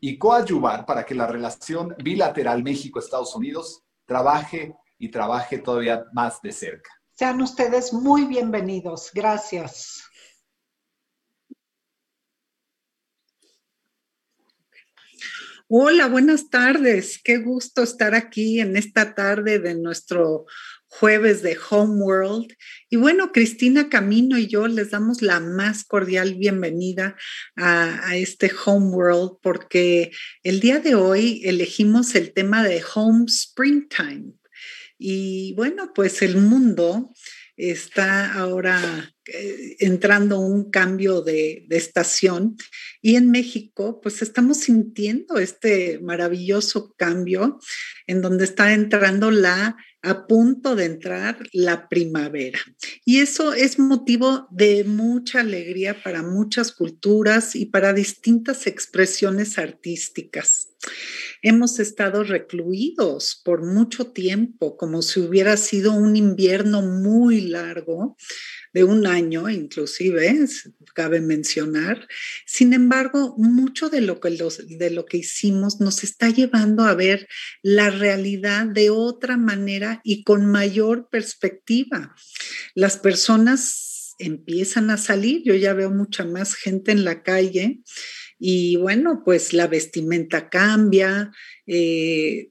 y coadyuvar para que la relación bilateral México-Estados Unidos trabaje y trabaje todavía más de cerca. Sean ustedes muy bienvenidos. Gracias. Hola, buenas tardes. Qué gusto estar aquí en esta tarde de nuestro jueves de Homeworld. Y bueno, Cristina Camino y yo les damos la más cordial bienvenida a, a, este Homeworld porque el día de hoy elegimos el tema de Home Springtime. Y bueno, pues el mundo está ahora entrando un cambio de, de, estación y en México pues estamos sintiendo este maravilloso cambio en donde está entrando la a punto de entrar la primavera. Y eso es motivo de mucha alegría para muchas culturas y para distintas expresiones artísticas. Hemos estado recluidos por mucho tiempo, como si hubiera sido un invierno muy largo, de un año inclusive, cabe mencionar. Sin embargo, mucho de lo, que de lo que hicimos nos está llevando a ver la realidad de otra manera y con mayor perspectiva. Las personas empiezan a salir, yo ya veo mucha más gente en la calle y bueno, pues la vestimenta cambia. Eh,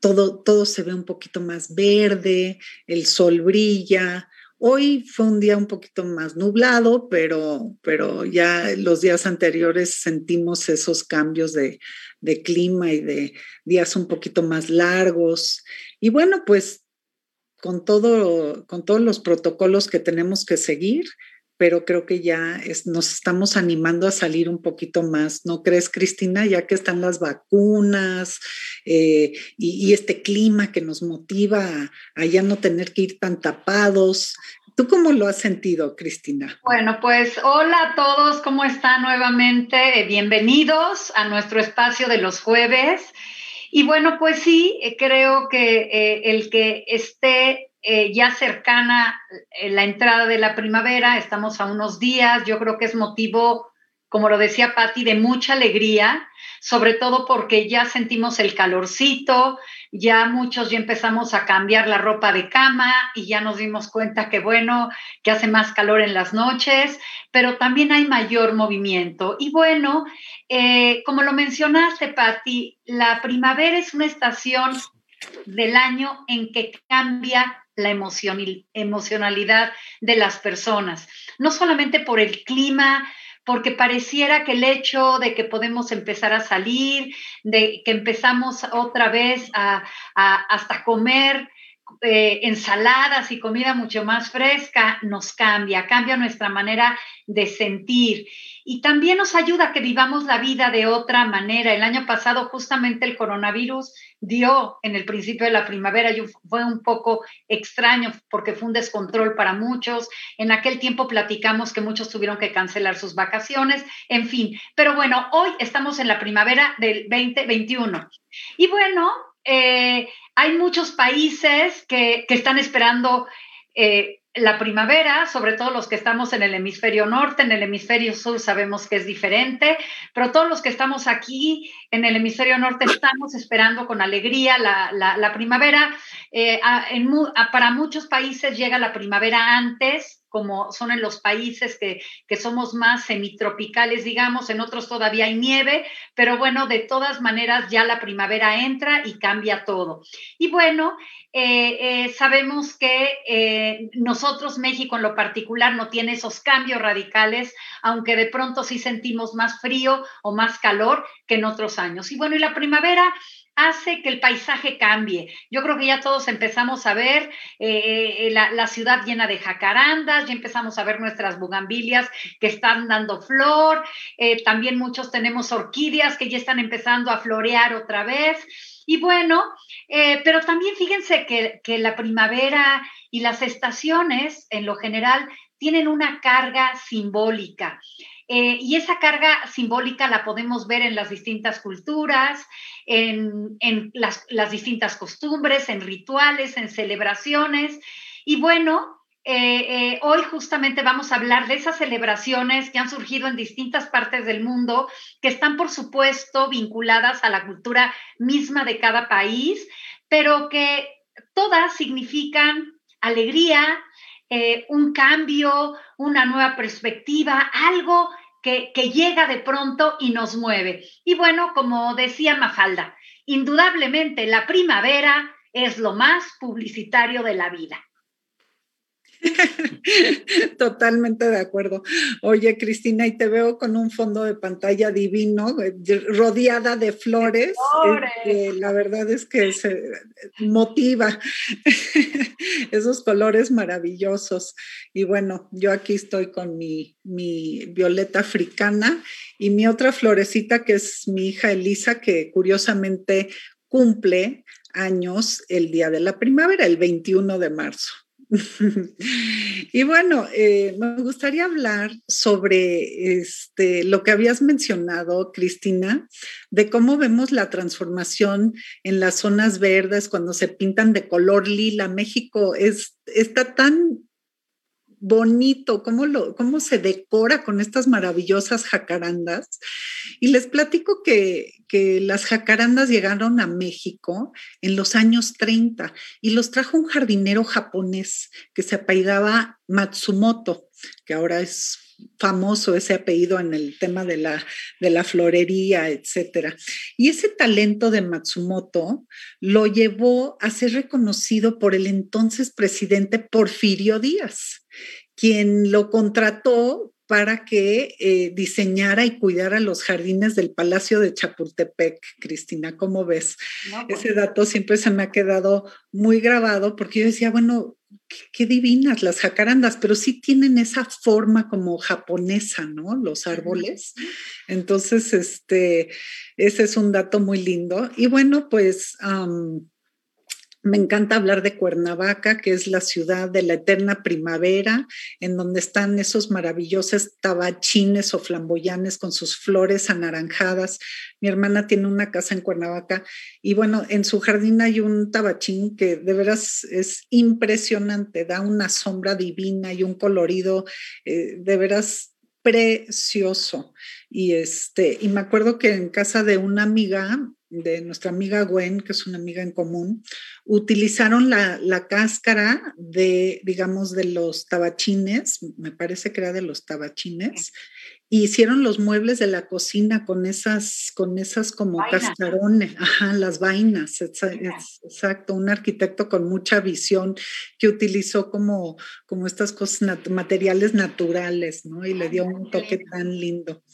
todo, todo se ve un poquito más verde, el sol brilla, Hoy fue un día un poquito más nublado, pero, pero ya los días anteriores sentimos esos cambios de, clima y de días un poquito más largos. Y bueno, pues con, todo, con todos los protocolos que tenemos que seguir, pero creo que ya nos estamos animando a salir un poquito más, ¿no crees, Cristina? Ya que están las vacunas eh, y, y, este clima que nos motiva a, a, ya no tener que ir tan tapados. ¿Tú cómo lo has sentido, Cristina? Bueno, pues hola a todos, ¿cómo están nuevamente? Eh, bienvenidos a nuestro espacio de los jueves. Y bueno, pues sí, eh, creo que eh, el que esté ya cercana la entrada de la primavera, estamos a unos días, yo creo que es motivo como lo decía Patti, de mucha alegría, sobre todo porque ya sentimos el calorcito, ya muchos ya empezamos a cambiar la ropa de cama y ya nos dimos cuenta que bueno, que hace más calor en las noches, pero también hay mayor movimiento. Y bueno, eh, como lo mencionaste, Patti, la primavera es una estación del año en que cambia la emocionalidad de las personas, no solamente por el clima, porque pareciera que el hecho de que podemos empezar a salir, de que empezamos otra vez a, hasta comer eh, ensaladas y comida mucho más fresca, nos cambia, cambia nuestra manera de sentir y también nos ayuda a que vivamos la vida de otra manera. El año pasado justamente el coronavirus dio en el principio de la primavera, y fue un poco extraño porque fue un descontrol para muchos. En aquel tiempo platicamos que muchos tuvieron que cancelar sus vacaciones, en fin. Pero bueno, hoy estamos en la primavera del 2021. Y bueno, eh, hay muchos países que, que están esperando eh, la primavera, sobre todo los que estamos en el hemisferio norte, en el hemisferio sur sabemos que es diferente, pero todos los que estamos aquí en el hemisferio norte estamos esperando con alegría la, primavera. Eh, para muchos países llega la primavera antes, como son en los países que, que, somos más semitropicales, digamos, en otros todavía hay nieve, pero bueno, de todas maneras ya la primavera entra y cambia todo. Y bueno, eh, eh, sabemos que eh, nosotros, México en lo particular, no tiene esos cambios radicales, aunque de pronto sí sentimos más frío o más calor que en otros años. Y bueno, y la primavera hace que el paisaje cambie. Yo creo que ya todos empezamos a ver la, la, ciudad llena de jacarandas, ya empezamos a ver nuestras bugambilias que están dando flor, también muchos tenemos orquídeas que ya están empezando a florear otra vez. Y bueno, eh, pero también fíjense que, la primavera y las estaciones, en lo general, tienen una carga simbólica. Eh, y esa carga simbólica la podemos ver en las distintas culturas, en, las, las, distintas costumbres, en rituales, en celebraciones. Y bueno, eh, eh, hoy justamente vamos a hablar de esas celebraciones que han surgido en distintas partes del mundo, que están por supuesto vinculadas a la cultura misma de cada país, pero que todas significan alegría, eh, un cambio, una nueva perspectiva, algo que, que llega de pronto y nos mueve. Y bueno, como decía Mafalda, indudablemente la primavera es lo más publicitario de la vida. Totalmente de acuerdo. Oye, Cristina, y te veo con un fondo de pantalla divino, eh, rodeada de flores. Este, la verdad es que se motiva esos colores maravillosos. Y bueno, yo aquí estoy con mi, mi violeta africana y mi otra florecita que es mi hija Elisa, que curiosamente cumple años el día de la primavera, el 21 de marzo. y bueno, eh, me gustaría hablar sobre este, lo que habías mencionado, Cristina, de cómo vemos la transformación en las zonas verdes cuando se pintan de color lila. México es, está tan bonito, cómo, lo, cómo se decora con estas maravillosas jacarandas. Y les platico que, que las jacarandas llegaron a México en los años 30 y los trajo un jardinero japonés que se apellidaba Matsumoto, que ahora es famoso ese apellido en el tema de la, de la florería, etcétera. Y ese talento de Matsumoto lo llevó a ser reconocido por el entonces presidente Porfirio Díaz, quien lo contrató para que eh, diseñara y cuidara los jardines del Palacio de Chapultepec, Cristina, ¿cómo ves? Pues ese dato siempre se me ha quedado muy grabado porque yo decía, bueno, qué, divinas las jacarandas, pero sí tienen esa forma como japonesa, ¿no? Los árboles. Entonces, este, ese es un dato muy lindo. Y bueno, pues... Me encanta hablar de Cuernavaca, que es la ciudad de la eterna primavera, en donde están esos maravillosos tabachines o flamboyanes con sus flores anaranjadas. Mi hermana tiene una casa en Cuernavaca y bueno, en su jardín hay un tabachín que de veras es impresionante, da una sombra divina y un colorido eh, de veras precioso. Y este, y me acuerdo que en casa de una amiga, de nuestra amiga Gwen, que es una amiga en común, utilizaron la, la, cáscara de, digamos, de los tabachines, me parece que era de los tabachines, hicieron los muebles de la cocina con esas, con esas como cascarones, ajá, las vainas, exacto, un arquitecto con mucha visión que utilizó como, como estas cosas, materiales naturales, ¿no? Y le dio un toque tan lindo.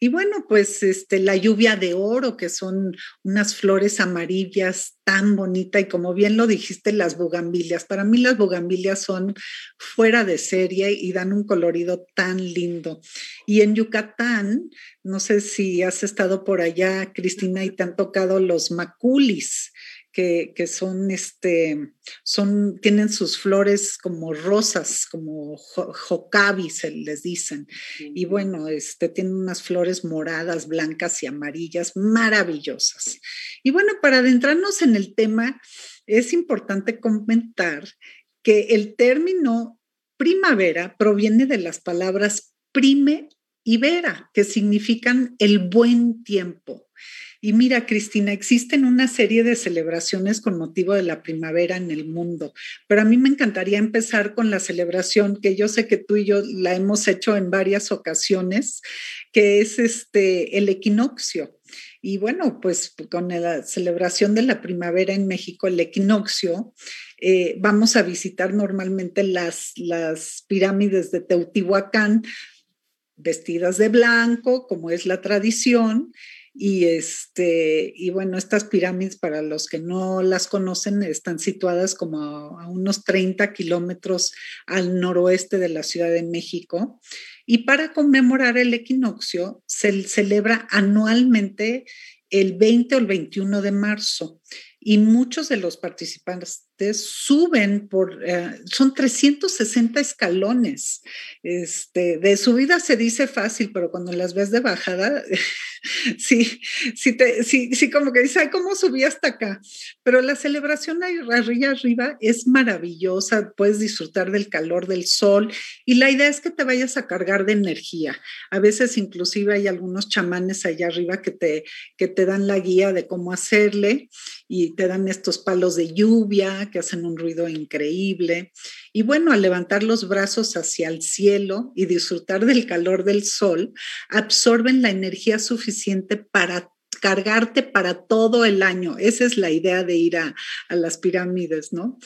Y bueno, pues este, la lluvia de oro, que son unas flores amarillas tan bonita y como bien lo dijiste, las bugambilias. Para mí las bugambilias son fuera de serie y dan un colorido tan lindo. Y en Yucatán, no sé si has estado por allá, Cristina, y te han tocado los maculis que, son, este, son, tienen sus flores como rosas, como jocabi se les dicen. Y bueno, este, tienen unas flores moradas, blancas y amarillas maravillosas. Y bueno, para adentrarnos en el tema, es importante comentar que el término primavera proviene de las palabras prime y vera, que significan el buen tiempo. Y mira, Cristina, existen una serie de celebraciones con motivo de la primavera en el mundo, pero a mí me encantaría empezar con la celebración que yo sé que tú y yo la hemos hecho en varias ocasiones, que es este el equinoccio. Y bueno, pues con la celebración de la primavera en México, el equinoccio, eh, vamos a visitar normalmente las, las pirámides de Teotihuacán vestidas de blanco, como es la tradición, y, este, y bueno, estas pirámides, para los que no las conocen, están situadas como a, unos 30 kilómetros al noroeste de la Ciudad de México. Y para conmemorar el equinoccio, se celebra anualmente el 20 o el 21 de marzo y muchos de los participantes suben por, eh, son 360 escalones. Este, de subida se dice fácil, pero cuando las ves de bajada, sí, sí, te, sí, sí, como que dice, ay, ¿cómo subí hasta acá? Pero la celebración arriba arriba es maravillosa, puedes disfrutar del calor del sol y la idea es que te vayas a cargar de energía. A veces inclusive hay algunos chamanes allá arriba que te, que te dan la guía de cómo hacerle y te dan estos palos de lluvia que hacen un ruido increíble. Y bueno, al levantar los brazos hacia el cielo y disfrutar del calor del sol, absorben la energía suficiente para cargarte para todo el año. Esa es la idea de ir a, las pirámides, ¿no?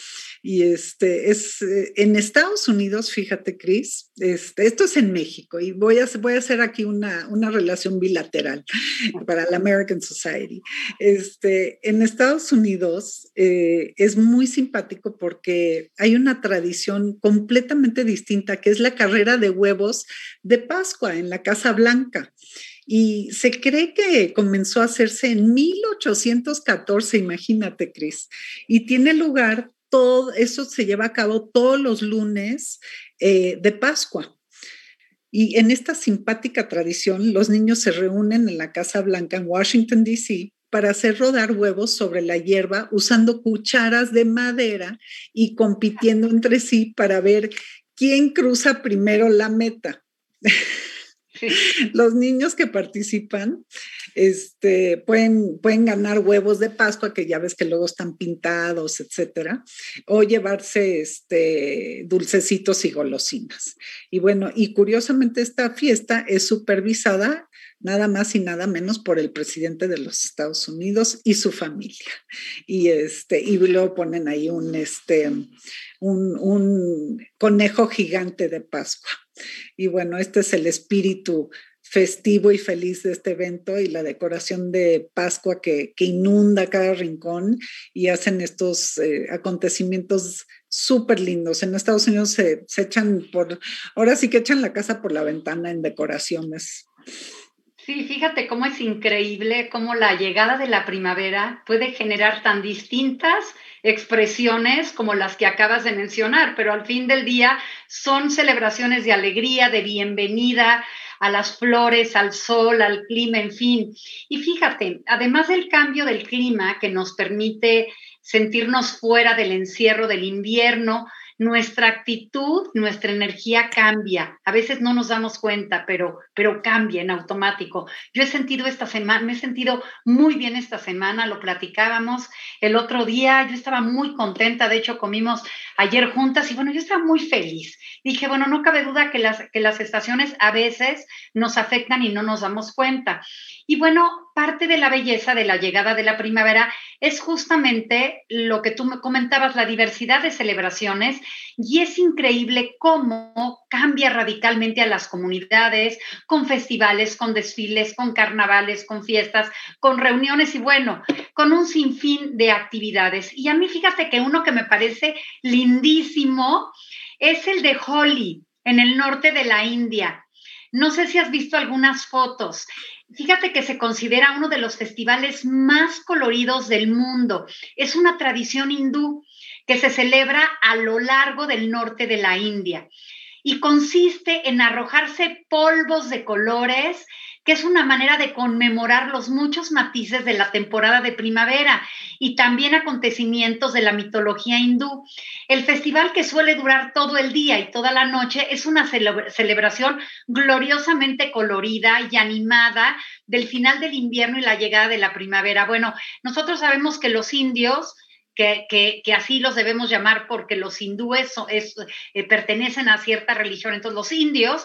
Y este es eh, en Estados Unidos, fíjate, Cris, este, esto es en México y voy a, voy a hacer aquí una, una relación bilateral para la American Society. Este, en Estados Unidos eh, es muy simpático porque hay una tradición completamente distinta que es la carrera de huevos de Pascua en la Casa Blanca. Y se cree que comenzó a hacerse en 1814, imagínate, Cris. Y tiene lugar todo, eso se lleva a cabo todos los lunes eh, de Pascua. Y en esta simpática tradición, los niños se reúnen en la Casa Blanca en Washington, D.C., para hacer rodar huevos sobre la hierba usando cucharas de madera y compitiendo entre sí para ver quién cruza primero la meta. Los niños que participan este, pueden, pueden ganar huevos de Pascua, que ya ves que luego están pintados, etcétera, o llevarse este, dulcecitos y golosinas. Y bueno, y curiosamente esta fiesta es supervisada nada más y nada menos por el presidente de los Estados Unidos y su familia. Y, este, y luego ponen ahí un, este, un, conejo gigante de Pascua. Y bueno, este es el espíritu festivo y feliz de este evento y la decoración de Pascua que, inunda cada rincón y hacen estos eh, acontecimientos súper lindos. En Estados Unidos se, se, echan por, ahora sí que echan la casa por la ventana en decoraciones. Sí, fíjate cómo es increíble cómo la llegada de la primavera puede generar tan distintas expresiones como las que acabas de mencionar, pero al fin del día son celebraciones de alegría, de bienvenida a las flores, al sol, al clima, en fin. Y fíjate, además del cambio del clima que nos permite sentirnos fuera del encierro del invierno, nuestra actitud, nuestra energía cambia. A veces no nos damos cuenta, pero, pero cambia en automático. Yo he sentido esta semana, me he sentido muy bien esta semana, lo platicábamos el otro día, yo estaba muy contenta, de hecho comimos ayer juntas y bueno, yo estaba muy feliz. Dije, bueno, no cabe duda que las, que las estaciones a veces nos afectan y no nos damos cuenta. Y bueno, parte de la belleza de la llegada de la primavera es justamente lo que tú me comentabas, la diversidad de celebraciones, y es increíble cómo cambia radicalmente a las comunidades, con festivales, con desfiles, con carnavales, con fiestas, con reuniones y bueno, con un sinfín de actividades. Y a mí fíjate que uno que me parece lindísimo es el de Holi, en el norte de la India. No sé si has visto algunas fotos. Fíjate que se considera uno de los festivales más coloridos del mundo. Es una tradición hindú que se celebra a lo largo del norte de la India y consiste en arrojarse polvos de colores que es una manera de conmemorar los muchos matices de la temporada de primavera y también acontecimientos de la mitología hindú. El festival que suele durar todo el día y toda la noche es una celebración gloriosamente colorida y animada del final del invierno y la llegada de la primavera. Bueno, nosotros sabemos que los indios... Que, así los debemos llamar porque los hindúes eh, pertenecen a cierta religión. Entonces, los indios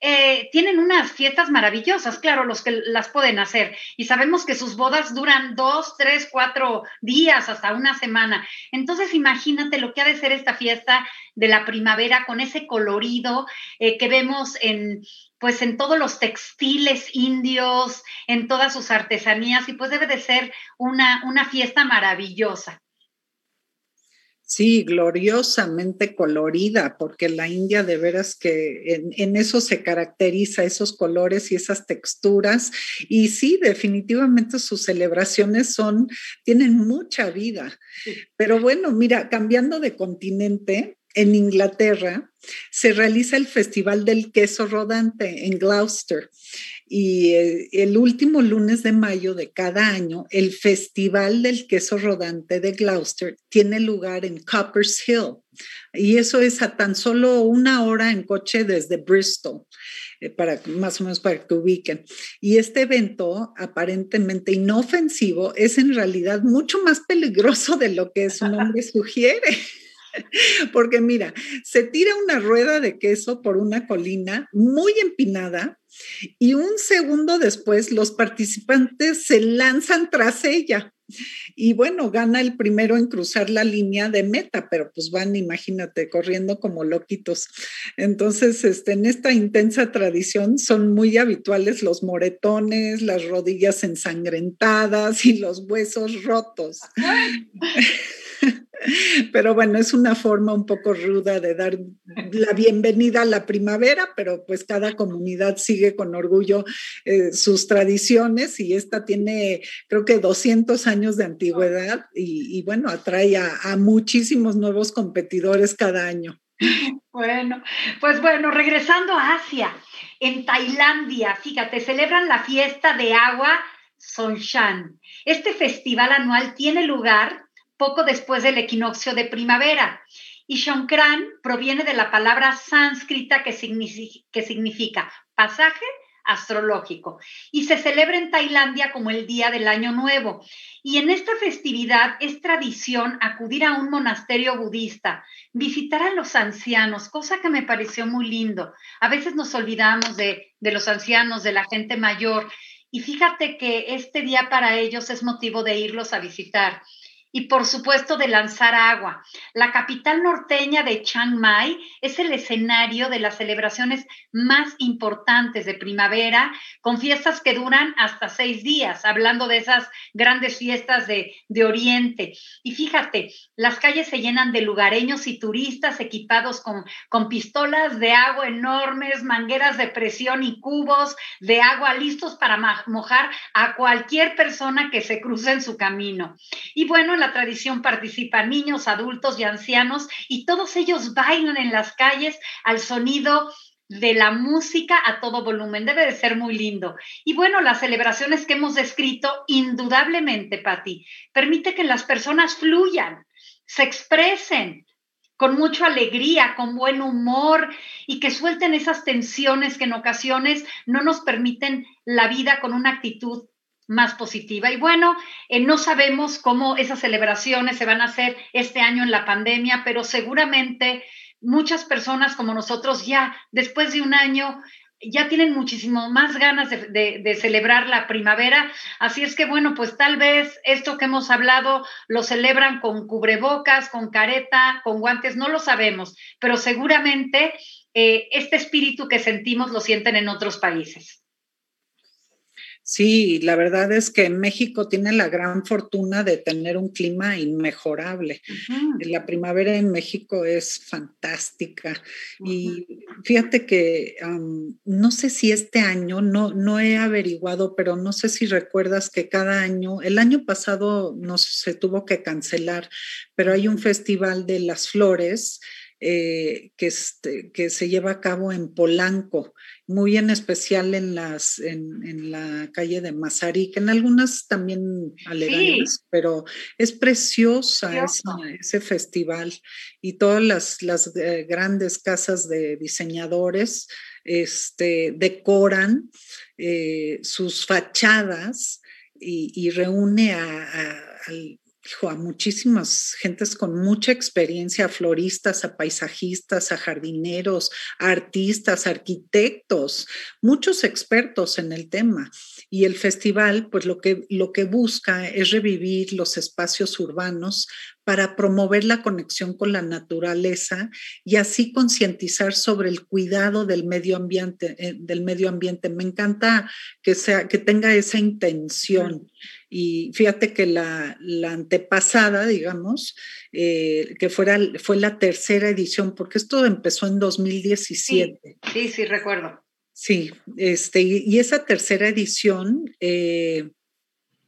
eh, tienen unas fiestas maravillosas, claro, los que las pueden hacer. Y sabemos que sus bodas duran dos, tres, cuatro días, hasta una semana. Entonces, imagínate lo que ha de ser esta fiesta de la primavera con ese colorido eh, que vemos en pues en todos los textiles indios, en todas sus artesanías, y pues debe de ser una, una fiesta maravillosa. Sí, gloriosamente colorida, porque la India de veras que en, eso se caracteriza, esos colores y esas texturas. Y sí, definitivamente sus celebraciones son, tienen mucha vida. Pero bueno, mira, cambiando de continente, en Inglaterra se realiza el Festival del Queso Rodante en Gloucester y eh, el último lunes de mayo de cada año, el Festival del Queso Rodante de Gloucester tiene lugar en Coppers Hill. Y eso es a tan solo una hora en coche desde Bristol, eh, para, más o menos para que ubiquen. Y este evento, aparentemente inofensivo, es en realidad mucho más peligroso de lo que su nombre sugiere. Porque mira, se tira una rueda de queso por una colina muy empinada y un segundo después los participantes se lanzan tras ella. Y bueno, gana el primero en cruzar la línea de meta, pero pues van, imagínate, corriendo como loquitos. Entonces, este, en esta intensa tradición son muy habituales los moretones, las rodillas ensangrentadas y los huesos rotos. Pero bueno, es una forma un poco ruda de dar la bienvenida a la primavera, pero pues cada comunidad sigue con orgullo eh, sus tradiciones y esta tiene creo que 200 años de antigüedad y, bueno, atrae a, muchísimos nuevos competidores cada año. Bueno, pues bueno, regresando a Asia, en Tailandia, fíjate, celebran la fiesta de agua Songshan. Este festival anual tiene lugar poco después del equinoccio de primavera. Y Shonkran proviene de la palabra sánscrita que significa, pasaje astrológico y se celebra en Tailandia como el Día del Año Nuevo. Y en esta festividad es tradición acudir a un monasterio budista, visitar a los ancianos, cosa que me pareció muy lindo. A veces nos olvidamos de los ancianos, de la gente mayor, y fíjate que este día para ellos es motivo de irlos a visitar y por supuesto de lanzar agua. La capital norteña de Chiang Mai es el escenario de las celebraciones más importantes de primavera, con fiestas que duran hasta seis días, hablando de esas grandes fiestas de, de Oriente. Y fíjate, las calles se llenan de lugareños y turistas equipados con, con pistolas de agua enormes, mangueras de presión y cubos de agua listos para mojar a cualquier persona que se cruce en su camino. Y bueno, la tradición participan niños, adultos y ancianos y todos ellos bailan en las calles al sonido de la música a todo volumen. Debe de ser muy lindo. Y bueno, las celebraciones que hemos descrito, indudablemente, Patti, permite que las personas fluyan, se expresen, con mucha alegría, con buen humor y que suelten esas tensiones que en ocasiones no nos permiten la vida con una actitud más positiva. Y bueno, eh, no sabemos cómo esas celebraciones se van a hacer este año en la pandemia, pero seguramente muchas personas como nosotros ya después de un año ya tienen muchísimo más ganas de, celebrar la primavera. Así es que, bueno, pues tal vez esto que hemos hablado lo celebran con cubrebocas, con careta, con guantes, no lo sabemos, pero seguramente eh, este espíritu que sentimos lo sienten en otros países. Sí, la verdad es que México tiene la gran fortuna de tener un clima inmejorable. La primavera en México es fantástica. Y fíjate que no sé si este año, no, no he averiguado, pero no sé si recuerdas que cada año, el año pasado no se tuvo que cancelar, pero hay un festival de las flores eh, que, este, que se lleva a cabo en Polanco, muy en especial en, las, en, la calle de Mazarik, en algunas también aledañas, pero es preciosa ese festival. Y todas las, las eh, grandes casas de diseñadores este, decoran eh, sus fachadas y, reúne a, al a muchísimas gentes con mucha experiencia, a floristas, a paisajistas, a jardineros, a artistas, arquitectos, muchos expertos en el tema. Y el festival, pues lo que, lo que busca es revivir los espacios urbanos para promover la conexión con la naturaleza y así concientizar sobre el cuidado del medio ambiente, eh, del medio ambiente. Me encanta que sea que tenga esa intención. Y fíjate que la, antepasada, digamos, eh, que fuera, fue la tercera edición, porque esto empezó en 2017. Sí, sí, recuerdo. Sí, este, y esa tercera edición eh,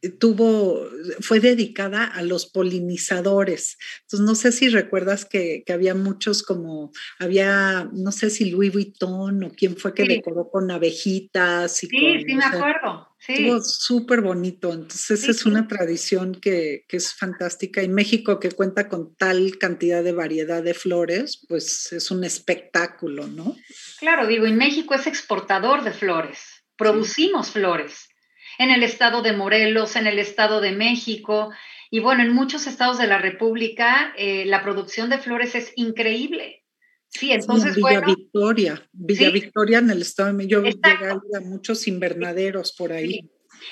tuvo, fue dedicada a los polinizadores. Entonces, no sé si recuerdas que, había muchos como, había, no sé si Louis Vuitton o quién fue que decoró con abejitas. Y sí, sí, me acuerdo. Sí. Estuvo súper bonito. Entonces, es una tradición que, que, es fantástica. Y México, que cuenta con tal cantidad de variedad de flores, pues es un espectáculo, ¿no? Claro, digo, y México es exportador de flores. Producimos flores en el estado de Morelos, en el estado de México y bueno, en muchos estados de la República eh, la producción de flores es increíble. Sí, entonces Villa Victoria, Villa Victoria en el estado de México, yo llegué a muchos invernaderos por ahí.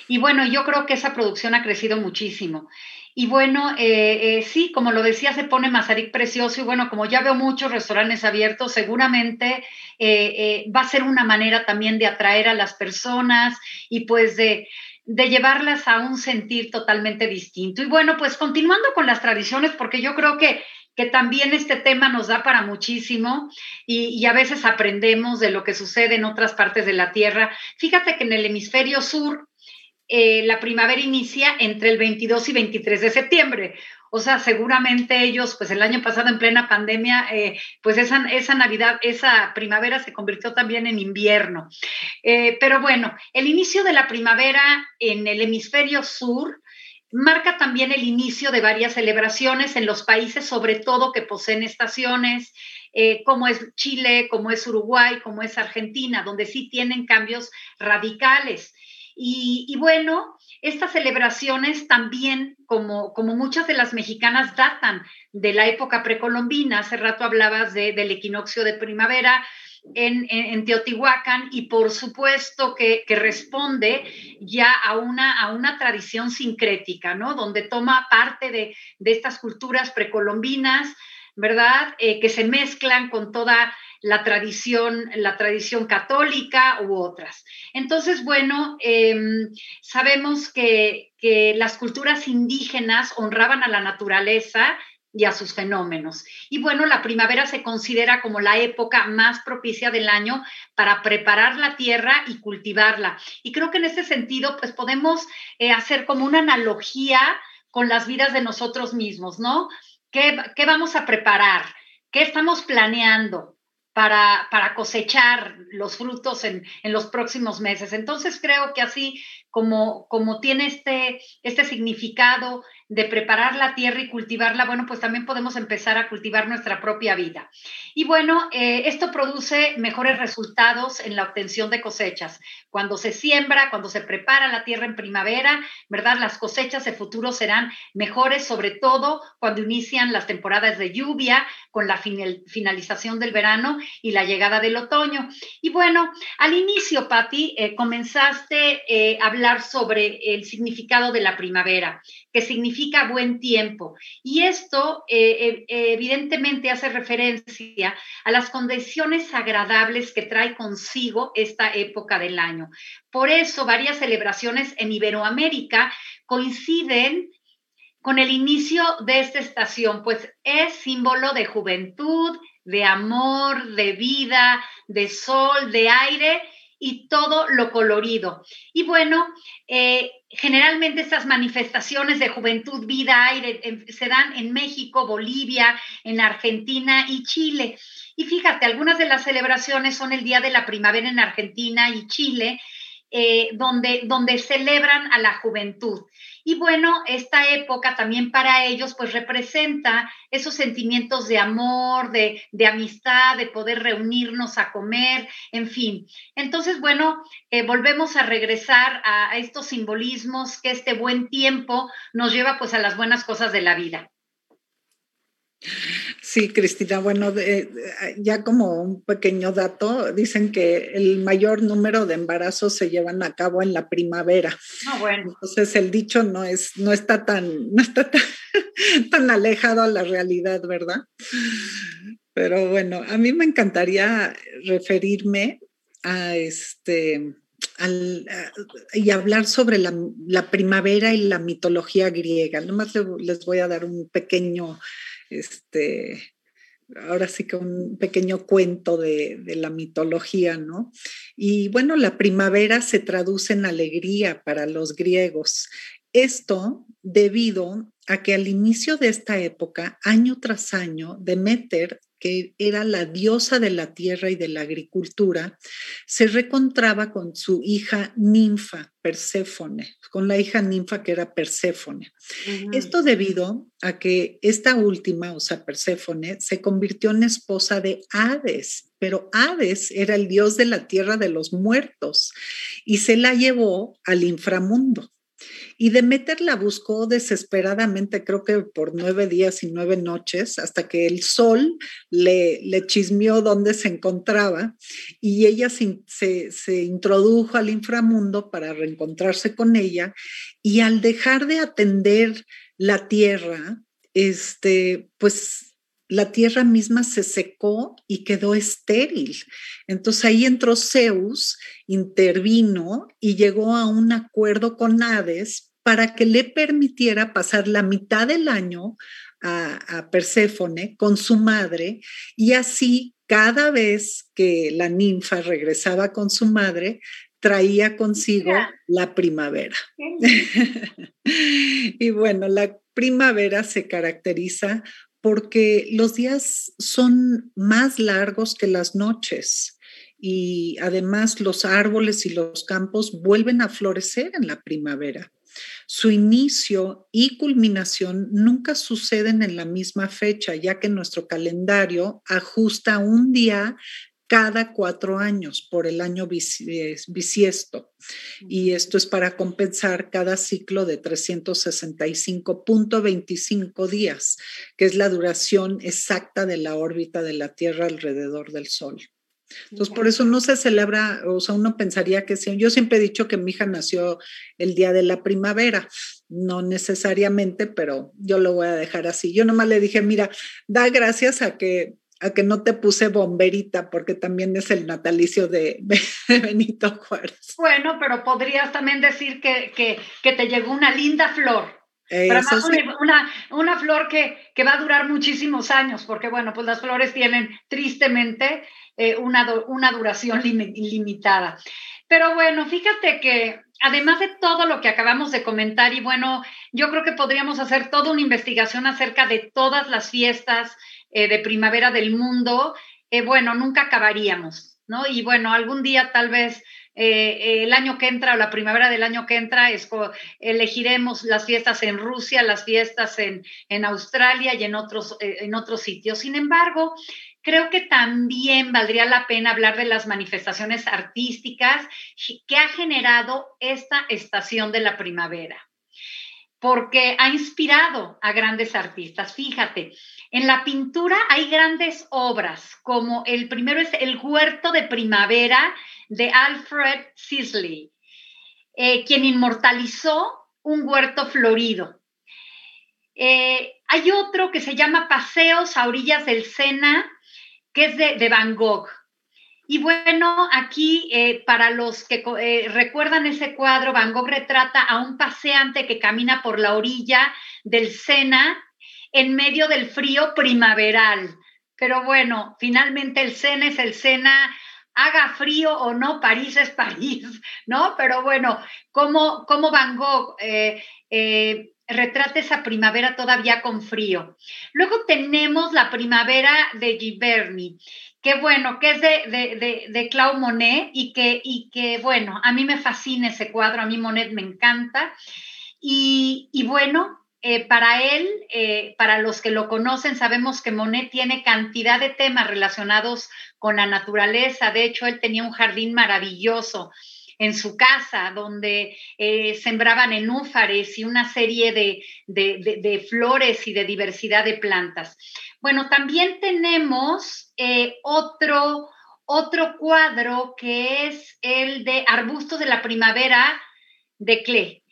Y bueno, yo creo que esa producción ha crecido muchísimo. Y bueno, eh, eh, sí, como lo decía, se pone Mazarik precioso y bueno, como ya veo muchos restaurantes abiertos, seguramente eh, va a ser una manera también de atraer a las personas y pues de, llevarlas a un sentir totalmente distinto. Y bueno, pues continuando con las tradiciones, porque yo creo que que también este tema nos da para muchísimo y, y, a veces aprendemos de lo que sucede en otras partes de la Tierra. Fíjate que en el hemisferio sur eh, la primavera inicia entre el 22 y 23 de septiembre. O sea, seguramente ellos, pues el año pasado en plena pandemia, eh, pues esa, Navidad, esa primavera se convirtió también en invierno. Eh, pero bueno, el inicio de la primavera en el hemisferio sur marca también el inicio de varias celebraciones en los países, sobre todo que poseen estaciones, como es Chile, como es Uruguay, como es Argentina, donde sí tienen cambios radicales. Y, bueno, estas celebraciones también, como, como muchas de las mexicanas, datan de la época precolombina. Hace rato hablabas del equinoccio de primavera, en, Teotihuacán y por supuesto que, responde ya a una, a una tradición sincrética, ¿no? Donde toma parte de, estas culturas precolombinas, ¿verdad? Eh, que se mezclan con toda la tradición, la tradición católica u otras. Entonces, bueno, em, sabemos que, las culturas indígenas honraban a la naturaleza y a sus fenómenos. Y bueno, la primavera se considera como la época más propicia del año para preparar la tierra y cultivarla. Y creo que en ese sentido, pues podemos eh, hacer como una analogía con las vidas de nosotros mismos, ¿no? ¿Qué, qué vamos a preparar? ¿Qué estamos planeando? Para, cosechar los frutos en, los próximos meses. Entonces creo que así como, como tiene este, este significado de preparar la tierra y cultivarla, bueno, pues también podemos empezar a cultivar nuestra propia vida. Y bueno, eh, esto produce mejores resultados en la obtención de cosechas. Cuando se siembra, cuando se prepara la tierra en primavera, ¿verdad? Las cosechas de futuro serán mejores, sobre todo cuando inician las temporadas de lluvia, con la finalización del verano y la llegada del otoño. Y bueno, al inicio, Patti, eh, comenzaste eh, a hablar sobre el significado de la primavera, que significa buen tiempo. Y esto eh, evidentemente hace referencia a las condiciones agradables que trae consigo esta época del año. Por eso varias celebraciones en Iberoamérica coinciden con el inicio de esta estación, pues es símbolo de juventud, de amor, de vida, de sol, de aire y todo lo colorido. Y bueno, eh, generalmente estas manifestaciones de juventud, vida, aire se dan en México, Bolivia, en Argentina y Chile. Y fíjate, algunas de las celebraciones son el Día de la Primavera en Argentina y Chile, eh, donde, donde celebran a la juventud. Y bueno, esta época también para ellos pues representa esos sentimientos de amor, de, amistad, de poder reunirnos a comer, en fin. Entonces, bueno, eh, volvemos a regresar a, a estos simbolismos que este buen tiempo nos lleva pues a las buenas cosas de la vida. Sí, Cristina, bueno, ya como un pequeño dato, dicen que el mayor número de embarazos se llevan a cabo en la primavera. Ah, bueno. Entonces el dicho no es, no está tan, no está tan, tan alejado a la realidad, ¿verdad? Pero bueno, a mí me encantaría referirme a este y hablar sobre la, la, primavera y la mitología griega. Nomás les voy a dar un pequeño este, ahora sí que un pequeño cuento de, de, la mitología, ¿no? Y bueno, la primavera se traduce en alegría para los griegos. Esto debido a que al inicio de esta época, año tras año, Demeter que era la diosa de la tierra y de la agricultura, se recontraba con su hija ninfa, Perséfone, con la hija ninfa que era Perséfone. Esto debido a que esta última, o sea, Perséfone, se convirtió en esposa de Hades, pero Hades era el dios de la tierra de los muertos y se la llevó al inframundo. Y Demeter la buscó desesperadamente, creo que por nueve días y nueve noches, hasta que el sol le, chismeó dónde se encontraba y ella se, se, introdujo al inframundo para reencontrarse con ella y al dejar de atender la tierra, este, pues la tierra misma se secó y quedó estéril. Entonces ahí entró Zeus, intervino y llegó a un acuerdo con Hades para que le permitiera pasar la mitad del año a, Perséfone con su madre y así cada vez que la ninfa regresaba con su madre, traía consigo la primavera. y bueno, la primavera se caracteriza porque los días son más largos que las noches y además los árboles y los campos vuelven a florecer en la primavera. Su inicio y culminación nunca suceden en la misma fecha, ya que nuestro calendario ajusta un día cada cuatro años por el año bisiesto. Y esto es para compensar cada ciclo de 365.25 días, que es la duración exacta de la órbita de la Tierra alrededor del Sol. Entonces, por eso no se celebra, o sea, uno pensaría que sí. Yo siempre he dicho que mi hija nació el día de la primavera, no necesariamente, pero yo lo voy a dejar así. Yo nomás le dije, mira, da gracias a que a que no te puse bomberita porque también es el natalicio de, Benito Juárez. Bueno, pero podrías también decir que, que, te llegó una linda flor. pero una, una, flor que, que, va a durar muchísimos años, porque bueno, pues las flores tienen tristemente eh, una, una duración limitada. Pero bueno, fíjate que además de todo lo que acabamos de comentar, y bueno, yo creo que podríamos hacer toda una investigación acerca de todas las fiestas eh, de primavera del mundo, eh, bueno, nunca acabaríamos, ¿no? Y bueno, algún día tal vez eh, el año que entra o la primavera del año que entra elegiremos las fiestas en Rusia, las fiestas en, Australia y en otros, en otros sitios. Sin embargo, creo que también valdría la pena hablar de las manifestaciones artísticas que ha generado esta estación de la primavera porque ha inspirado a grandes artistas. Fíjate, en la pintura hay grandes obras, como el primero es El Huerto de Primavera de Alfred Sisley, eh, quien inmortalizó un huerto florido. Eh, hay otro que se llama Paseos a orillas del Sena, que es de Van Gogh. Y bueno, aquí eh, para los que recuerdan ese cuadro, Van Gogh retrata a un paseante que camina por la orilla del Sena en medio del frío primaveral. Pero bueno, finalmente el Sena es el Sena, haga frío o no, París es París, ¿no? Pero bueno, ¿cómo, cómo Van Gogh eh, retrata esa primavera todavía con frío? Luego tenemos la primavera de Giverny Qué bueno, que es de, de, Claude Monet y que, y que, bueno, a mí me fascina ese cuadro, a mí Monet me encanta. Y, bueno, eh, para él, eh, para los que lo conocen, sabemos que Monet tiene cantidad de temas relacionados con la naturaleza. De hecho, él tenía un jardín maravilloso en su casa, donde eh, sembraban enúfares y una serie de, flores y de diversidad de plantas. Bueno, también tenemos otro, cuadro que es el de Arbustos de la Primavera de Klee,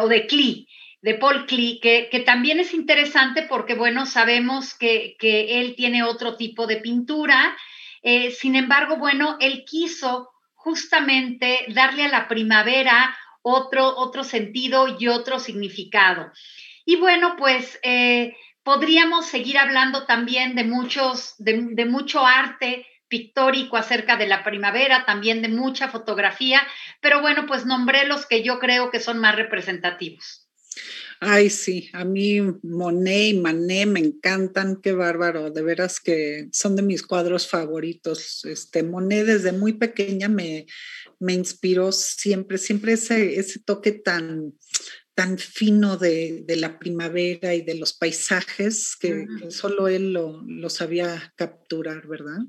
o de Klee, de Paul Klee, que, también es interesante porque, bueno, sabemos que, él tiene otro tipo de pintura. Eh, sin embargo, bueno, él quiso justamente darle a la primavera otro, otro sentido y otro significado. Y bueno, pues eh, podríamos seguir hablando también de muchos, de, mucho arte pictórico acerca de la primavera, también de mucha fotografía, pero bueno, pues nombré los que yo creo que son más representativos. Ay, sí, a mí Monet y Manet me encantan, qué bárbaro, de veras que son de mis cuadros favoritos. Este, Monet desde muy pequeña me, me inspiró siempre, siempre ese, ese toque tan, tan fino de, la primavera y de los paisajes que, solo él lo, sabía capturar, ¿verdad?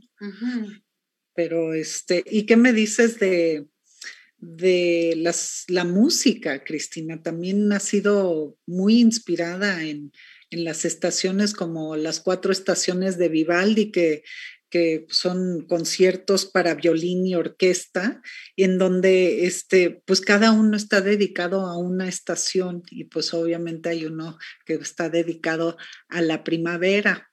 Pero este, ¿y qué me dices de, de la música, Cristina? También ha sido muy inspirada en, en las estaciones como las cuatro estaciones de Vivaldi que que son conciertos para violín y orquesta, en donde este, pues cada uno está dedicado a una estación y pues obviamente hay uno que está dedicado a la primavera.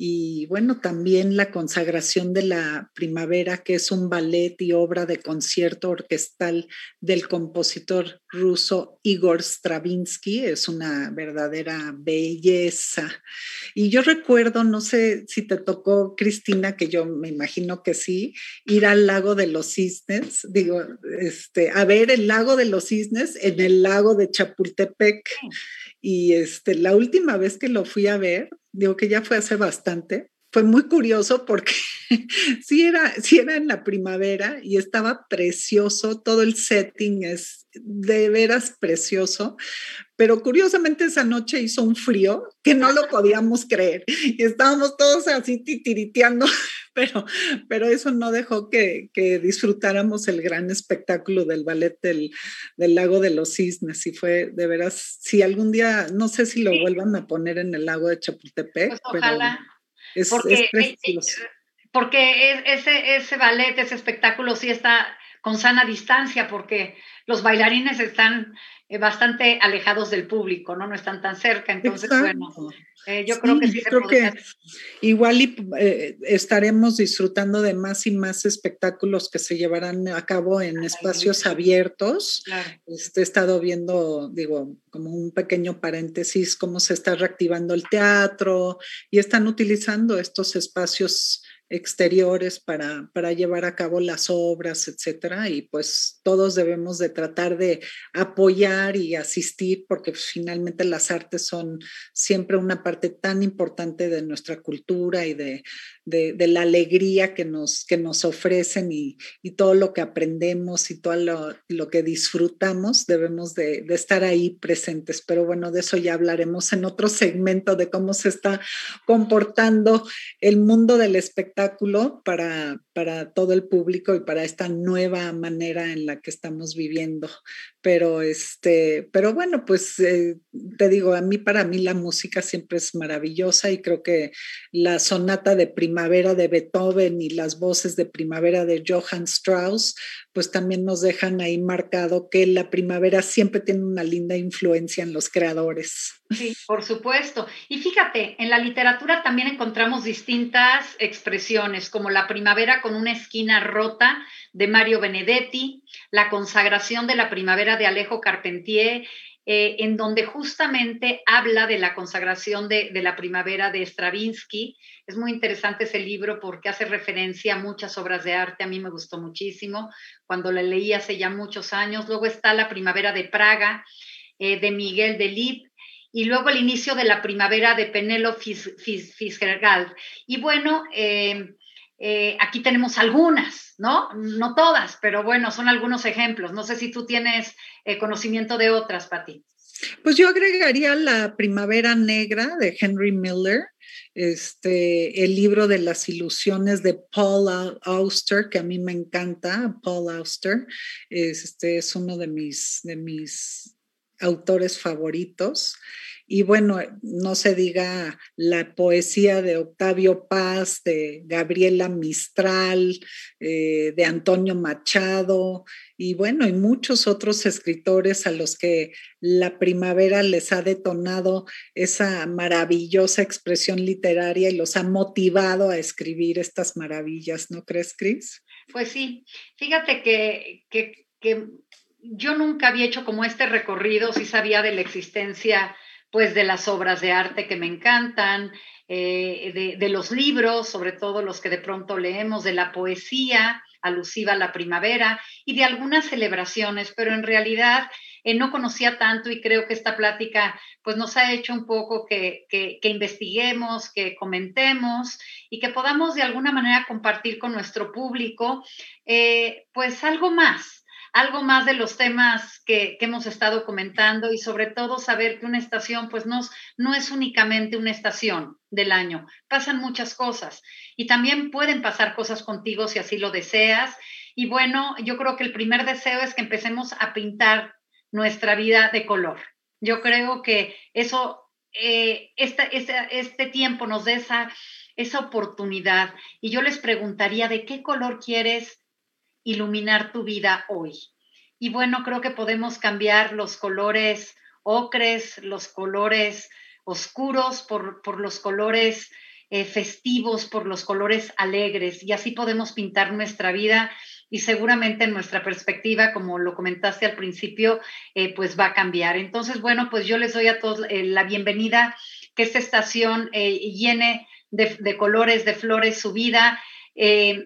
Y bueno, también la consagración de la primavera, que es un ballet y obra de concierto orquestal del compositor ruso Igor Stravinsky, es una verdadera belleza. Y yo recuerdo, no sé si te tocó, Cristina, que yo me imagino que sí, ir al lago de los cisnes, digo, este, a ver el lago de los cisnes en el lago de Chapultepec. Y este, la última vez que lo fui a ver, digo que ya fue hace bastante, fue muy curioso porque sí era, sí era en la primavera y estaba precioso, todo el setting es de veras precioso, pero curiosamente esa noche hizo un frío que no lo podíamos creer y estábamos todos así titiriteando, pero, pero eso no dejó que, que disfrutáramos el gran espectáculo del ballet del, del, lago de los cisnes y fue de veras, si algún día, no sé si lo vuelvan a poner en el lago de Chapultepec, pues ojalá. es, porque, precioso. porque ese, ese ballet, ese espectáculo sí está con sana distancia porque los bailarines están eh, bastante alejados del público, ¿no? No están tan cerca, entonces, bueno, eh, yo creo que sí creo que igual y, eh, estaremos disfrutando de más y más espectáculos que se llevarán a cabo en espacios abiertos. Este, he estado viendo, digo, como un pequeño paréntesis, cómo se está reactivando el teatro y están utilizando estos espacios exteriores para, para, llevar a cabo las obras, etcétera. Y pues todos debemos de tratar de apoyar y asistir porque finalmente las artes son siempre una parte tan importante de nuestra cultura y de, de, la alegría que nos, que nos ofrecen y, todo lo que aprendemos y todo lo, que disfrutamos, debemos de, estar ahí presentes. Pero bueno, de eso ya hablaremos en otro segmento de cómo se está comportando el mundo del espectáculo para, para todo el público y para esta nueva manera en la que estamos viviendo. Pero, este, pero bueno, pues eh, te digo, a mí, para mí la música siempre es maravillosa y creo que la sonata de primavera de Beethoven y las voces de primavera de Johann Strauss, pues también nos dejan ahí marcado que la primavera siempre tiene una linda influencia en los creadores. Sí, por supuesto. Y fíjate, en la literatura también encontramos distintas expresiones, como la primavera con una esquina rota de Mario Benedetti, la consagración de la primavera de Alejo Carpentier, eh, en donde justamente habla de la consagración de, la primavera de Stravinsky. Es muy interesante ese libro porque hace referencia a muchas obras de arte. A mí me gustó muchísimo cuando la leí hace ya muchos años. Luego está La primavera de Praga eh, de Miguel Delib y luego el inicio de la primavera de Penelo Fitzgerald. Y bueno, eh, aquí tenemos algunas, ¿no? No todas, pero bueno, son algunos ejemplos. No sé si tú tienes eh, conocimiento de otras, Pati. Pues yo agregaría La Primavera Negra de Henry Miller, este, el libro de las ilusiones de Paul Auster, que a mí me encanta, Paul Auster, este, es uno de mis, de mis autores favoritos. Y bueno, no se diga la poesía de Octavio Paz, de Gabriela Mistral, eh, de Antonio Machado, y bueno, y muchos otros escritores a los que la primavera les ha detonado esa maravillosa expresión literaria y los ha motivado a escribir estas maravillas, ¿no crees, Cris? Pues sí, fíjate que, que, que yo nunca había hecho como este recorrido, sí sabía de la existencia pues de las obras de arte que me encantan, eh, de, los libros, sobre todo los que de pronto leemos, de la poesía alusiva a la primavera y de algunas celebraciones, pero en realidad eh, no conocía tanto y creo que esta plática pues nos ha hecho un poco que, que, investiguemos, que comentemos y que podamos de alguna manera compartir con nuestro público eh, pues algo más algo más de los temas que, hemos estado comentando y sobre todo saber que una estación pues no, no es únicamente una estación del año, pasan muchas cosas y también pueden pasar cosas contigo si así lo deseas. Y bueno, yo creo que el primer deseo es que empecemos a pintar nuestra vida de color. Yo creo que eso, eh, este tiempo nos da esa, esa oportunidad. Y yo les preguntaría, ¿de qué color quieres iluminar tu vida hoy. Y bueno, creo que podemos cambiar los colores ocres, los colores oscuros por, los colores eh, festivos, por los colores alegres. Y así podemos pintar nuestra vida y seguramente nuestra perspectiva, como lo comentaste al principio, eh, pues va a cambiar. Entonces, bueno, pues yo les doy a todos eh, la bienvenida, que esta estación llene de, de, colores, de flores su vida.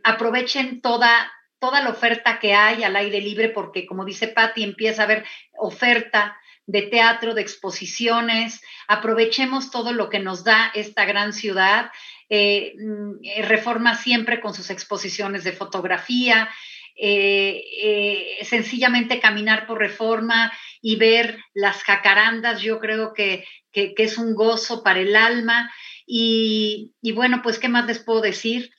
aprovechen toda toda la oferta que hay al aire libre, porque como dice Patti, empieza a haber oferta de teatro, de exposiciones. Aprovechemos todo lo que nos da esta gran ciudad. Eh, mm, reforma siempre con sus exposiciones de fotografía. Eh, eh, sencillamente caminar por reforma y ver las jacarandas, yo creo que, es un gozo para el alma. Y, bueno, pues, ¿qué más les puedo decir?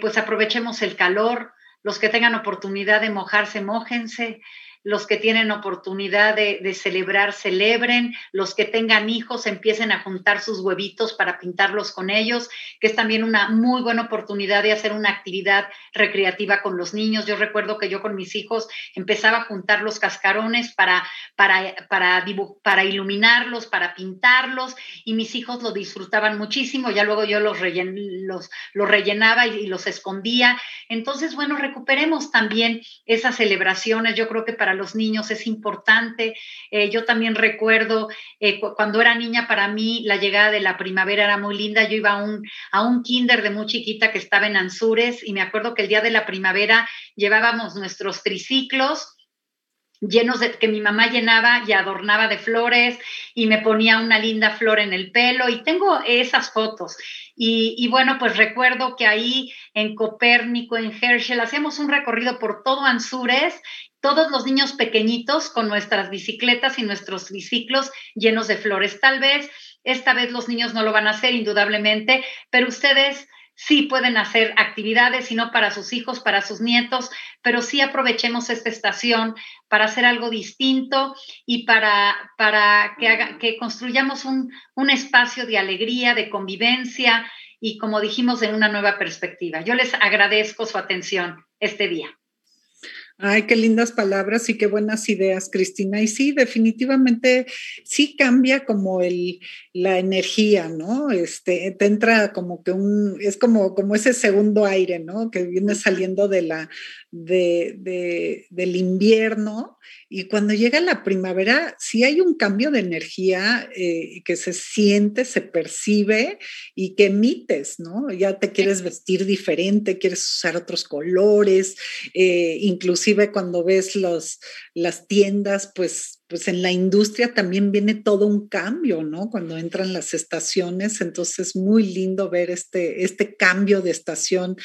pues aprovechemos el calor, los que tengan oportunidad de mojarse, mójense los que tienen oportunidad de, celebrar, celebren, los que tengan hijos, empiecen a juntar sus huevitos para pintarlos con ellos, que es también una muy buena oportunidad de hacer una actividad recreativa con los niños. Yo recuerdo que yo con mis hijos empezaba a juntar los cascarones para, para, para, para iluminarlos, para pintarlos, y mis hijos lo disfrutaban muchísimo, ya luego yo los, los, los rellenaba y, los escondía. Entonces, bueno, recuperemos también esas celebraciones. Yo creo que para los niños es importante. Eh, yo también recuerdo eh, cuando era niña, para mí la llegada de la primavera era muy linda. Yo iba a un, a un kinder de muy chiquita que estaba en Anzures y me acuerdo que el día de la primavera llevábamos nuestros triciclos llenos de que mi mamá llenaba y adornaba de flores y me ponía una linda flor en el pelo y tengo esas fotos Y, bueno, pues recuerdo que ahí en Copérnico, en Herschel, hacíamos un recorrido por todo Anzures, todos los niños pequeñitos con nuestras bicicletas y nuestros biciclos llenos de flores. Tal vez esta vez los niños no lo van a hacer, indudablemente, pero ustedes sí pueden hacer actividades, y no para sus hijos, para sus nietos, pero sí aprovechemos esta estación para hacer algo distinto y para, para que, haga, que construyamos un, un espacio de alegría, de convivencia y, como dijimos, en una nueva perspectiva. Yo les agradezco su atención este día. Ay, qué lindas palabras y qué buenas ideas, Cristina. Y sí, definitivamente sí cambia como el, la energía, ¿no? Este, te entra como que un, es como, como ese segundo aire, ¿no? Que viene saliendo de la, de, del invierno y cuando llega la primavera, sí hay un cambio de energía eh, que se siente, se percibe y que emites, ¿no? Ya te quieres vestir diferente, quieres usar otros colores, eh, inclusive cuando ves los, las tiendas, pues pues en la industria también viene todo un cambio, ¿no? Cuando entran las estaciones, entonces es muy lindo ver este, este cambio de estación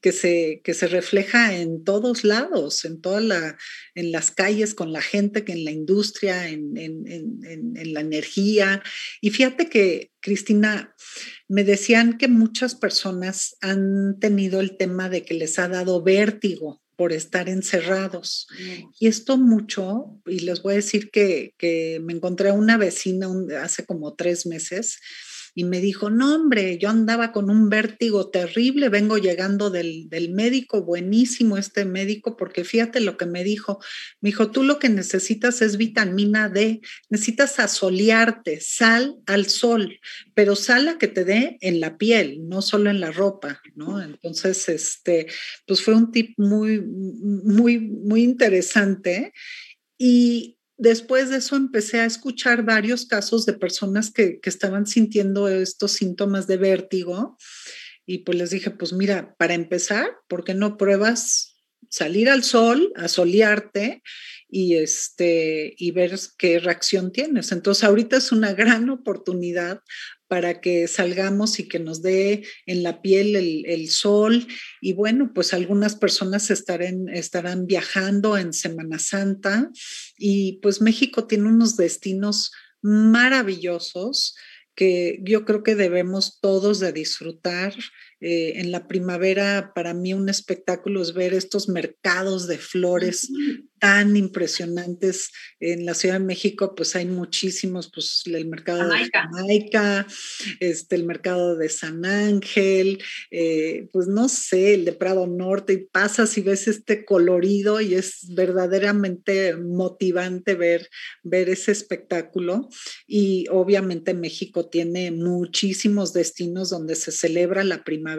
que se, que se refleja en todos lados, en toda la, en las calles, con la gente, que en la industria, en, en, en, en la energía. Y fíjate que, Cristina, me decían que muchas personas han tenido el tema de que les ha dado vértigo por estar encerrados. Y esto mucho, y les voy a decir que, que me encontré a una vecina hace como tres meses y me dijo, no hombre, yo andaba con un vértigo terrible, vengo llegando del, médico, buenísimo este médico, porque fíjate lo que me dijo, me dijo, tú lo que necesitas es vitamina D, necesitas asolearte, sal al sol, pero sal a que te dé en la piel, no solo en la ropa, ¿no? Entonces, este, pues fue un tip muy, muy, muy interesante. Y, después de eso empecé a escuchar varios casos de personas que, estaban sintiendo estos síntomas de vértigo y pues les dije, pues mira, para empezar, ¿por qué no pruebas salir al sol, a solearte y, este, y ver qué reacción tienes? Entonces ahorita es una gran oportunidad para que salgamos y que nos dé en la piel el, sol. Y bueno, pues algunas personas estarán, estarán viajando en Semana Santa y pues México tiene unos destinos maravillosos que yo creo que debemos todos de disfrutar. Eh, en la primavera, para mí un espectáculo es ver estos mercados de flores tan impresionantes. En la Ciudad de México, pues hay muchísimos, pues el mercado de Jamaica, este, el mercado de San Ángel, eh, pues no sé, el de Prado Norte, y pasas y ves este colorido y es verdaderamente motivante ver, ver ese espectáculo. Y obviamente México tiene muchísimos destinos donde se celebra la primavera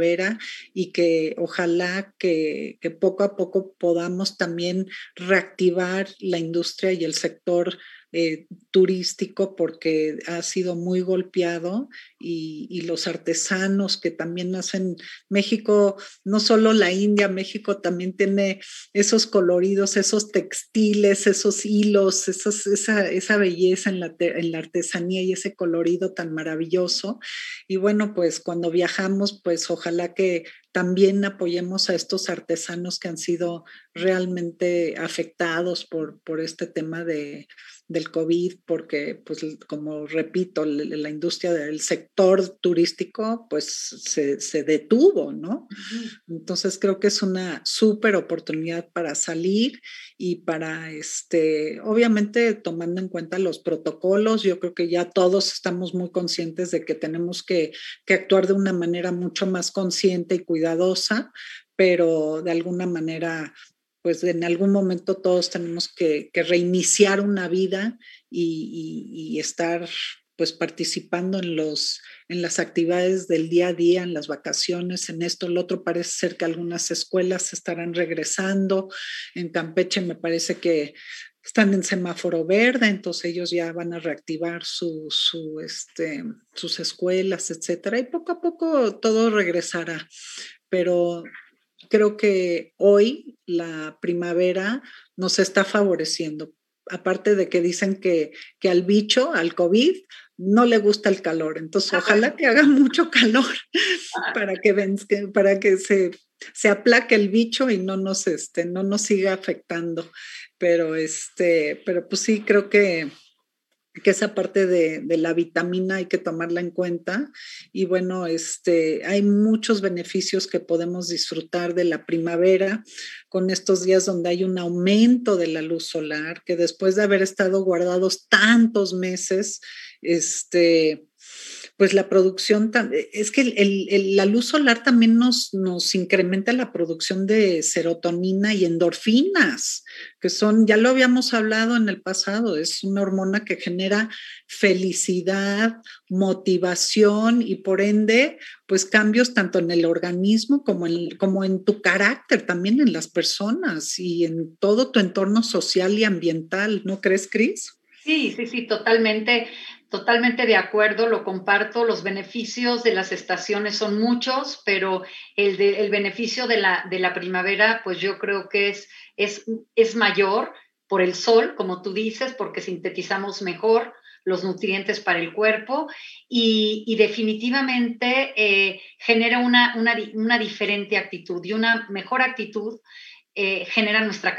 y que ojalá que, poco a poco podamos también reactivar activar la industria y el sector eh, turístico porque ha sido muy golpeado y, los artesanos que también hacen México, no solo la India, México también tiene esos coloridos, esos textiles, esos hilos, esa, esa, belleza en la, en la artesanía y ese colorido tan maravilloso. Y bueno, pues cuando viajamos, pues ojalá que también apoyemos a estos artesanos que han sido realmente afectados por, por este tema de, del COVID, porque, pues, como repito, la, industria del sector turístico, pues, se, detuvo, ¿no? Entonces, creo que es una súper oportunidad para salir y para, este, obviamente, tomando en cuenta los protocolos, yo creo que ya todos estamos muy conscientes de que tenemos que, que actuar de una manera mucho más consciente y cuidadosa, pero de alguna manera pues en algún momento todos tenemos que, reiniciar una vida y, estar pues participando en, los, en las actividades del día a día, en las vacaciones, en esto, el otro. Parece ser que algunas escuelas estarán regresando. En Campeche me parece que están en semáforo verde, entonces ellos ya van a reactivar su, su, este, sus escuelas, etcétera, y poco a poco todo regresará. Pero creo que hoy la primavera nos está favoreciendo. Aparte de que dicen que, que al bicho, al COVID, no le gusta el calor. Entonces, ojalá que haga mucho calor para que, para que se, se aplaque el bicho y no nos, este, no nos siga afectando. Pero, este, pero pues sí, creo que que esa parte de, la vitamina hay que tomarla en cuenta. Y bueno, este, hay muchos beneficios que podemos disfrutar de la primavera con estos días donde hay un aumento de la luz solar, que después de haber estado guardados tantos meses, este, pues la producción, eh, es que la luz solar también nos, nos incrementa la producción de serotonina y endorfinas, que son, ya lo habíamos hablado en el pasado, es una hormona que genera felicidad, motivación y por ende, pues cambios tanto en el organismo como en, como en tu carácter, también en las personas y en todo tu entorno social y ambiental, ¿no crees, Cris? Sí, sí, sí, totalmente. Totalmente de acuerdo, lo comparto. Los beneficios de las estaciones son muchos, pero el, beneficio de la, primavera, pues yo creo que es, mayor por el sol, como tú dices, porque sintetizamos mejor los nutrientes para el cuerpo y, definitivamente eh, genera una diferente actitud y una mejor actitud eh, nuestra,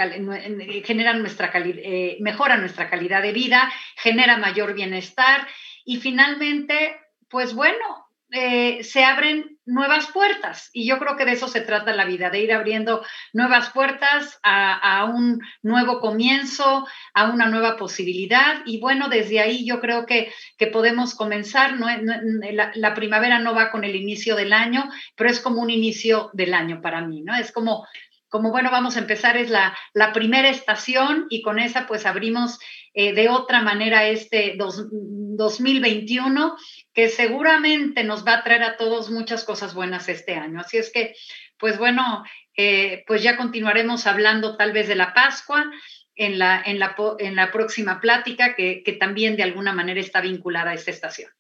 genera nuestra eh, mejora nuestra calidad de vida, genera mayor bienestar y finalmente, pues bueno, eh, se abren nuevas puertas y yo creo que de eso se trata la vida, de ir abriendo nuevas puertas a, un nuevo comienzo, a una nueva posibilidad y bueno, desde ahí yo creo que, que podemos comenzar, ¿no? la, la, primavera no va con el inicio del año, pero es como un inicio del año para mí, ¿no? Es como como bueno, vamos a empezar, es la, primera estación y con esa pues abrimos eh, de otra manera este 2021 que seguramente nos va a traer a todos muchas cosas buenas este año. Así es que, pues bueno, eh, pues ya continuaremos hablando tal vez de la Pascua en la, en la, en la próxima plática que, que también de alguna manera está vinculada a esta estación.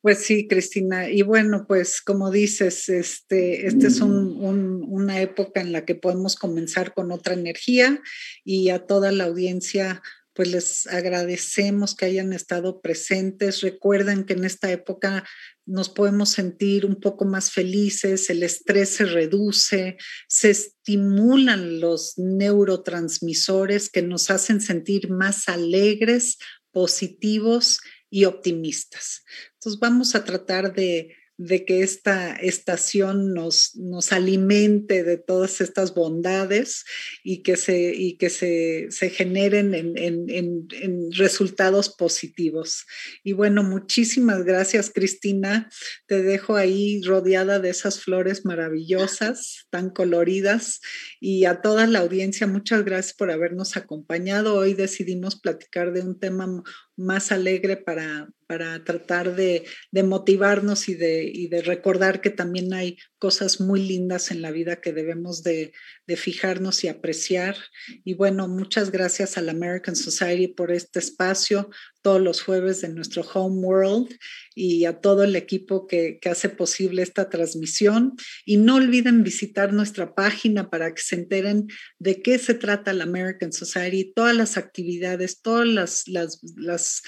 Pues sí, Cristina. Y bueno, pues como dices, este, este es una época en la que podemos comenzar con otra energía y a toda la audiencia, pues les agradecemos que hayan estado presentes. Recuerden que en esta época nos podemos sentir un poco más felices, el estrés se reduce, se estimulan los neurotransmisores que nos hacen sentir más alegres, positivos y optimistas. Entonces vamos a tratar de de que esta estación nos, nos alimente de todas estas bondades y que se, y que se, se generen en, en, en, resultados positivos. Y bueno, muchísimas gracias, Cristina. Te dejo ahí rodeada de esas flores maravillosas, tan coloridas. Y a toda la audiencia, muchas gracias por habernos acompañado. Hoy decidimos platicar de un tema más alegre para, para tratar de, de motivarnos y de, y de, recordar que también hay cosas muy lindas en la vida que debemos de, de, fijarnos y apreciar. Y bueno, muchas gracias a la American Society por este espacio todos los jueves de nuestro Home World y a todo el equipo que, que hace posible esta transmisión. Y no olviden visitar nuestra página para que se enteren de qué se trata la American Society, todas las actividades, todas las, las, las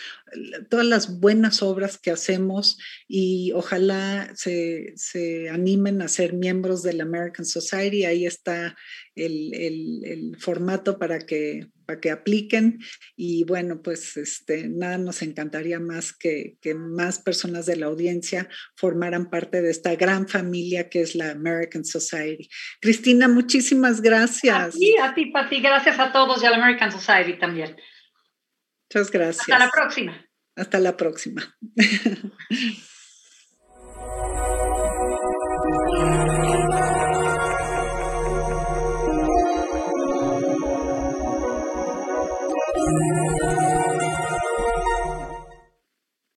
todas las buenas obras que hacemos y ojalá se, se, animen a ser miembros de la American Society. Ahí está el, el, el formato para que, para que apliquen y bueno, pues este, nada nos encantaría más que, que más personas de la audiencia formaran parte de esta gran familia que es la American Society. Cristina, muchísimas gracias. A ti, a ti, Pati, gracias a todos y a la American Society también. Muchas gracias. Hasta la próxima. Hasta la próxima. Thank you.